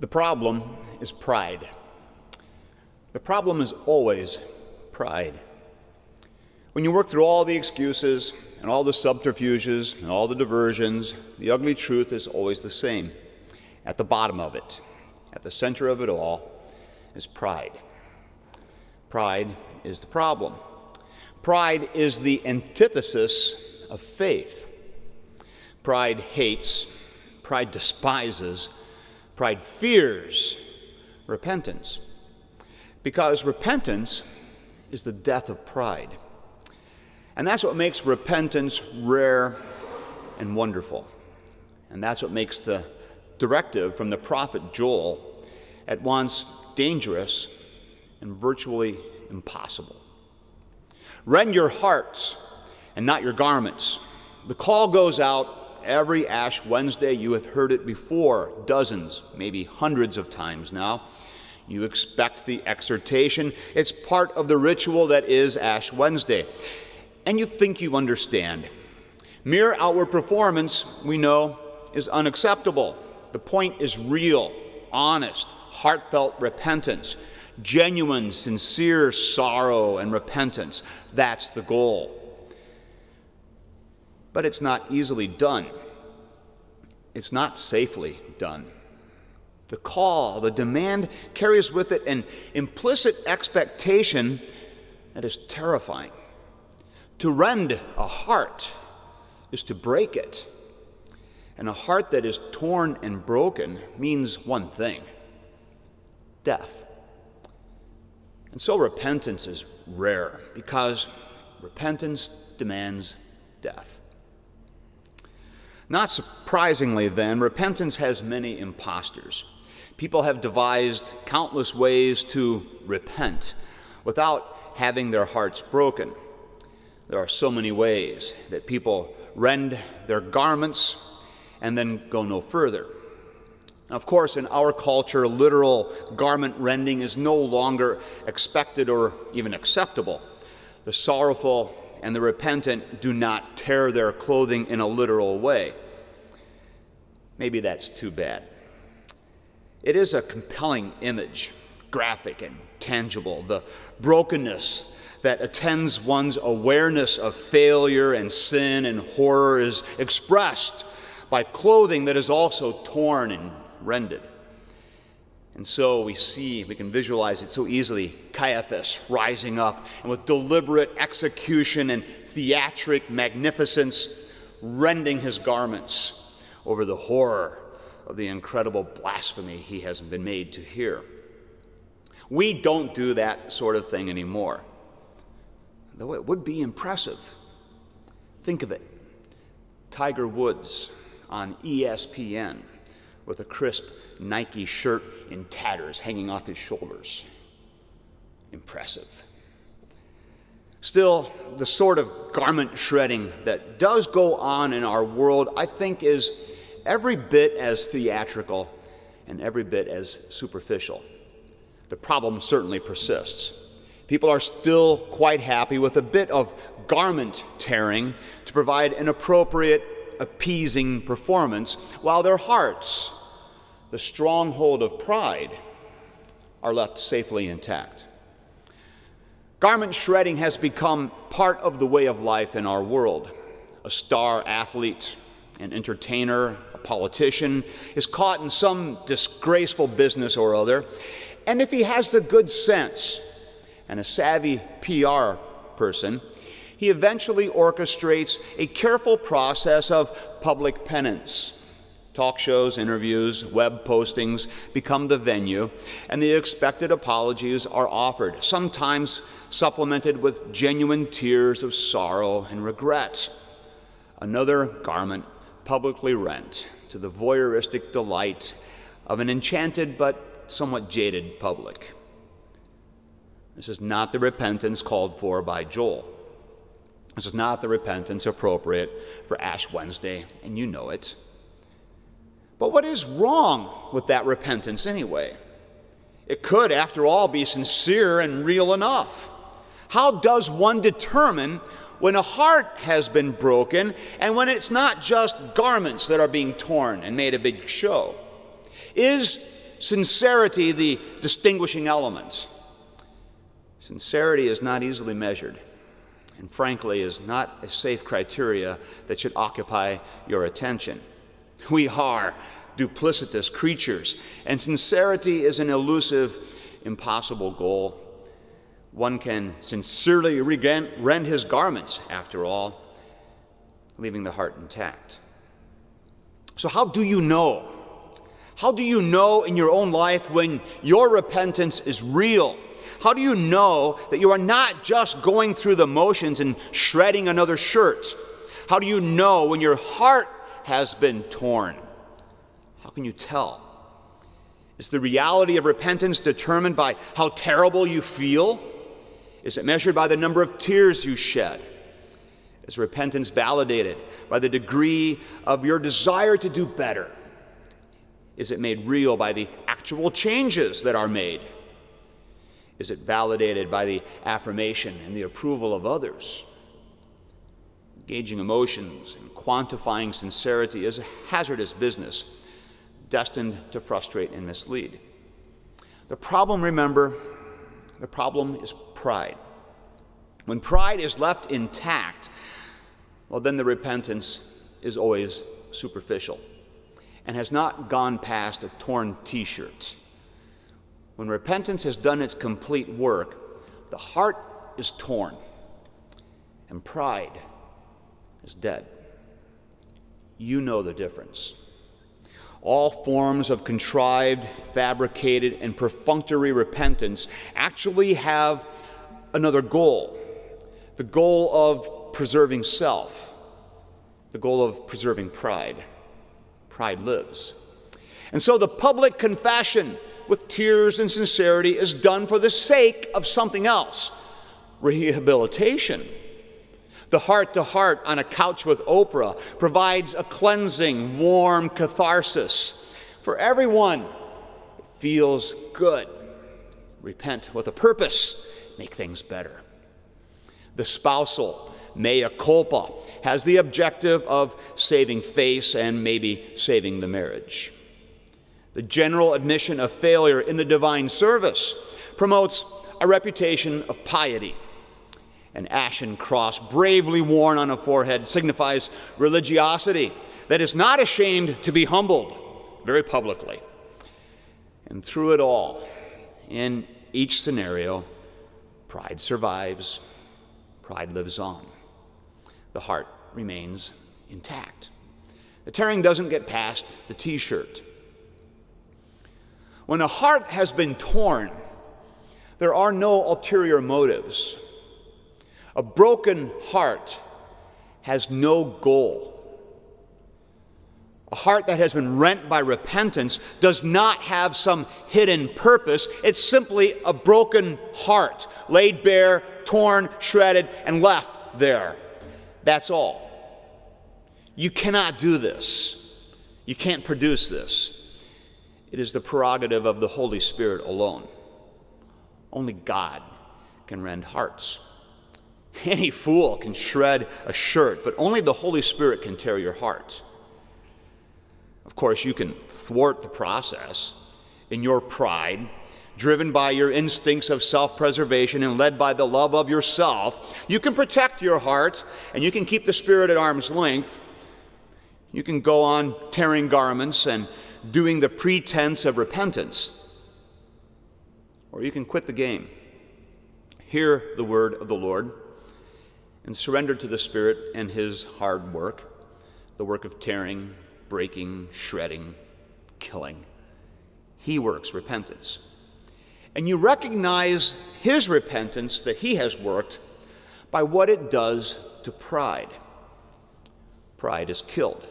The problem is pride. The problem is always pride. When you work through all the excuses and all the subterfuges and all the diversions, the ugly truth is always the same. At the bottom of it, at the center of it all, is pride. Pride is the problem. Pride is the antithesis of faith. Pride hates, pride despises, pride fears repentance. Because repentance is the death of pride. And that's what makes repentance rare and wonderful. And that's what makes the directive from the prophet Joel at once dangerous and virtually impossible. Rend your hearts and not your garments. The call goes out every Ash Wednesday. You have heard it before, dozens, maybe hundreds of times now. You expect the exhortation. It's part of the ritual that is Ash Wednesday and you think you understand. Mere outward performance, we know, is unacceptable. The point is real, honest, heartfelt repentance, genuine, sincere sorrow and repentance. That's the goal. But it's not easily done, it's not safely done. The call, the demand carries with it an implicit expectation that is terrifying. To rend a heart is to break it. And a heart that is torn and broken means one thing death. And so repentance is rare because repentance demands death. Not surprisingly, then, repentance has many impostors. People have devised countless ways to repent without having their hearts broken. There are so many ways that people rend their garments and then go no further. Of course, in our culture, literal garment rending is no longer expected or even acceptable. The sorrowful and the repentant do not tear their clothing in a literal way. Maybe that's too bad. It is a compelling image, graphic and tangible. The brokenness that attends one's awareness of failure and sin and horror is expressed by clothing that is also torn and rended. And so we see, we can visualize it so easily Caiaphas rising up and with deliberate execution and theatric magnificence, rending his garments over the horror of the incredible blasphemy he has been made to hear. We don't do that sort of thing anymore though it would be impressive. Think of it Tiger Woods on ESPN with a crisp Nike shirt in tatters hanging off his shoulders. Impressive. Still, the sort of garment shredding that does go on in our world, I think, is every bit as theatrical and every bit as superficial. The problem certainly persists. People are still quite happy with a bit of garment tearing to provide an appropriate, appeasing performance, while their hearts, the stronghold of pride, are left safely intact. Garment shredding has become part of the way of life in our world. A star athlete, an entertainer, a politician is caught in some disgraceful business or other, and if he has the good sense and a savvy PR person, he eventually orchestrates a careful process of public penance. Talk shows, interviews, web postings become the venue, and the expected apologies are offered, sometimes supplemented with genuine tears of sorrow and regret. Another garment publicly rent to the voyeuristic delight of an enchanted but somewhat jaded public. This is not the repentance called for by Joel. This is not the repentance appropriate for Ash Wednesday, and you know it. But what is wrong with that repentance anyway? It could, after all, be sincere and real enough. How does one determine when a heart has been broken and when it's not just garments that are being torn and made a big show? Is sincerity the distinguishing element? Sincerity is not easily measured, and frankly, is not a safe criteria that should occupy your attention. We are duplicitous creatures, and sincerity is an elusive, impossible goal. One can sincerely rend his garments, after all, leaving the heart intact. So, how do you know? How do you know in your own life when your repentance is real? How do you know that you are not just going through the motions and shredding another shirt? How do you know when your heart has been torn? How can you tell? Is the reality of repentance determined by how terrible you feel? Is it measured by the number of tears you shed? Is repentance validated by the degree of your desire to do better? Is it made real by the actual changes that are made? Is it validated by the affirmation and the approval of others? Gauging emotions and quantifying sincerity is a hazardous business destined to frustrate and mislead. The problem, remember, the problem is pride. When pride is left intact, well, then the repentance is always superficial and has not gone past a torn t shirt. When repentance has done its complete work, the heart is torn and pride is dead. You know the difference. All forms of contrived, fabricated, and perfunctory repentance actually have another goal the goal of preserving self, the goal of preserving pride. Pride lives. And so the public confession with tears and sincerity is done for the sake of something else rehabilitation. The heart to heart on a couch with Oprah provides a cleansing, warm catharsis for everyone. It feels good. Repent with a purpose, make things better. The spousal mea culpa has the objective of saving face and maybe saving the marriage. The general admission of failure in the divine service promotes a reputation of piety. An ashen cross bravely worn on a forehead signifies religiosity that is not ashamed to be humbled very publicly. And through it all, in each scenario, pride survives, pride lives on. The heart remains intact. The tearing doesn't get past the t shirt. When a heart has been torn, there are no ulterior motives. A broken heart has no goal. A heart that has been rent by repentance does not have some hidden purpose. It's simply a broken heart, laid bare, torn, shredded, and left there. That's all. You cannot do this. You can't produce this. It is the prerogative of the Holy Spirit alone. Only God can rend hearts. Any fool can shred a shirt, but only the Holy Spirit can tear your heart. Of course, you can thwart the process in your pride, driven by your instincts of self preservation and led by the love of yourself. You can protect your heart and you can keep the Spirit at arm's length. You can go on tearing garments and doing the pretense of repentance. Or you can quit the game, hear the word of the Lord, and surrender to the Spirit and His hard work the work of tearing, breaking, shredding, killing. He works repentance. And you recognize His repentance that He has worked by what it does to pride. Pride is killed.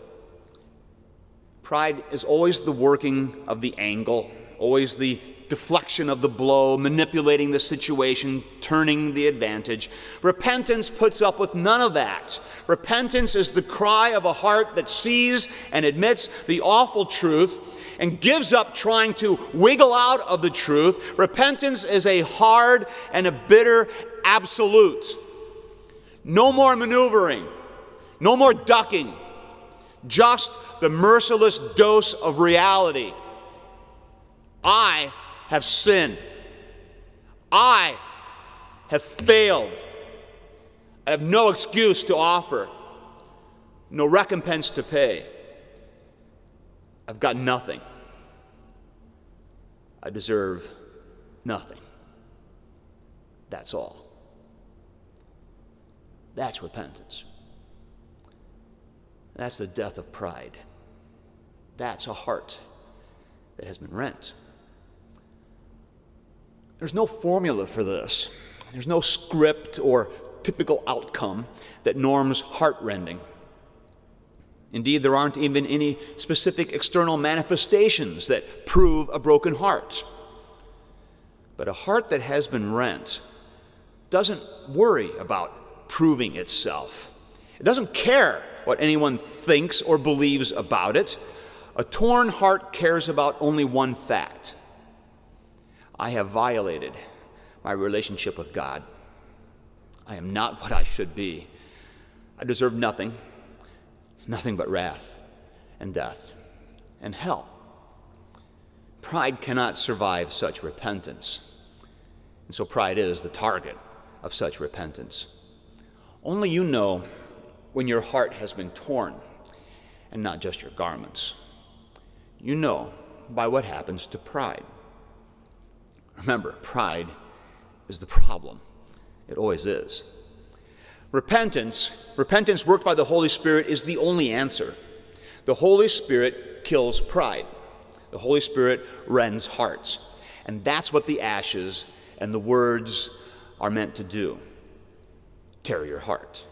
Pride is always the working of the angle, always the deflection of the blow, manipulating the situation, turning the advantage. Repentance puts up with none of that. Repentance is the cry of a heart that sees and admits the awful truth and gives up trying to wiggle out of the truth. Repentance is a hard and a bitter absolute. No more maneuvering, no more ducking just the merciless dose of reality. I have sinned. I have failed. I have no excuse to offer, no recompense to pay. I've got nothing. I deserve nothing. That's all. That's repentance. That's the death of pride. That's a heart that has been rent. There's no formula for this. There's no script or typical outcome that norms heartrending. Indeed, there aren't even any specific external manifestations that prove a broken heart. But a heart that has been rent doesn't worry about proving itself. It doesn't care what anyone thinks or believes about it. A torn heart cares about only one fact I have violated my relationship with God. I am not what I should be. I deserve nothing, nothing but wrath and death and hell. Pride cannot survive such repentance. And so pride is the target of such repentance. Only you know when your heart has been torn and not just your garments. You know by what happens to pride. Remember, pride is the problem. It always is. Repentance, repentance worked by the Holy Spirit is the only answer. The Holy Spirit kills pride. The Holy Spirit rends hearts. And that's what the ashes and the words are meant to do tear your heart.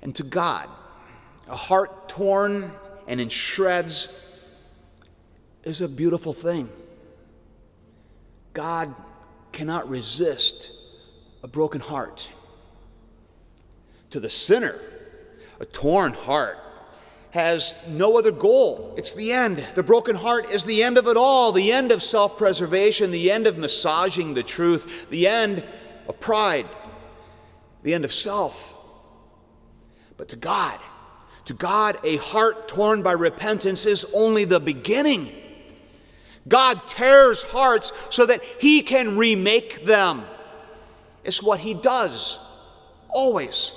And to God, a heart torn and in shreds is a beautiful thing. God cannot resist a broken heart. To the sinner, a torn heart has no other goal. It's the end. The broken heart is the end of it all the end of self preservation, the end of massaging the truth, the end of pride, the end of self. But to God, to God, a heart torn by repentance is only the beginning. God tears hearts so that He can remake them. It's what He does, always.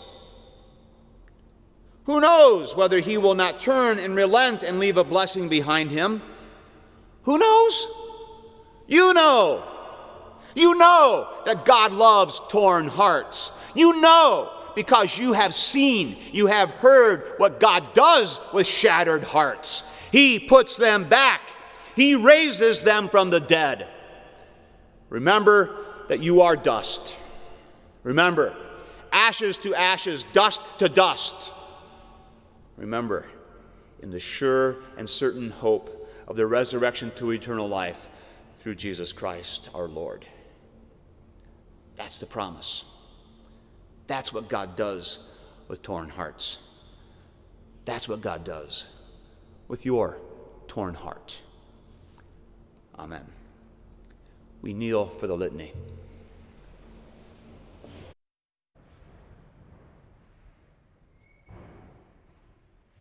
Who knows whether He will not turn and relent and leave a blessing behind Him? Who knows? You know. You know that God loves torn hearts. You know because you have seen, you have heard what God does with shattered hearts. He puts them back he raises them from the dead. Remember that you are dust. Remember, ashes to ashes, dust to dust. Remember, in the sure and certain hope of the resurrection to eternal life through Jesus Christ our Lord. That's the promise. That's what God does with torn hearts. That's what God does with your torn heart. Amen. We kneel for the litany.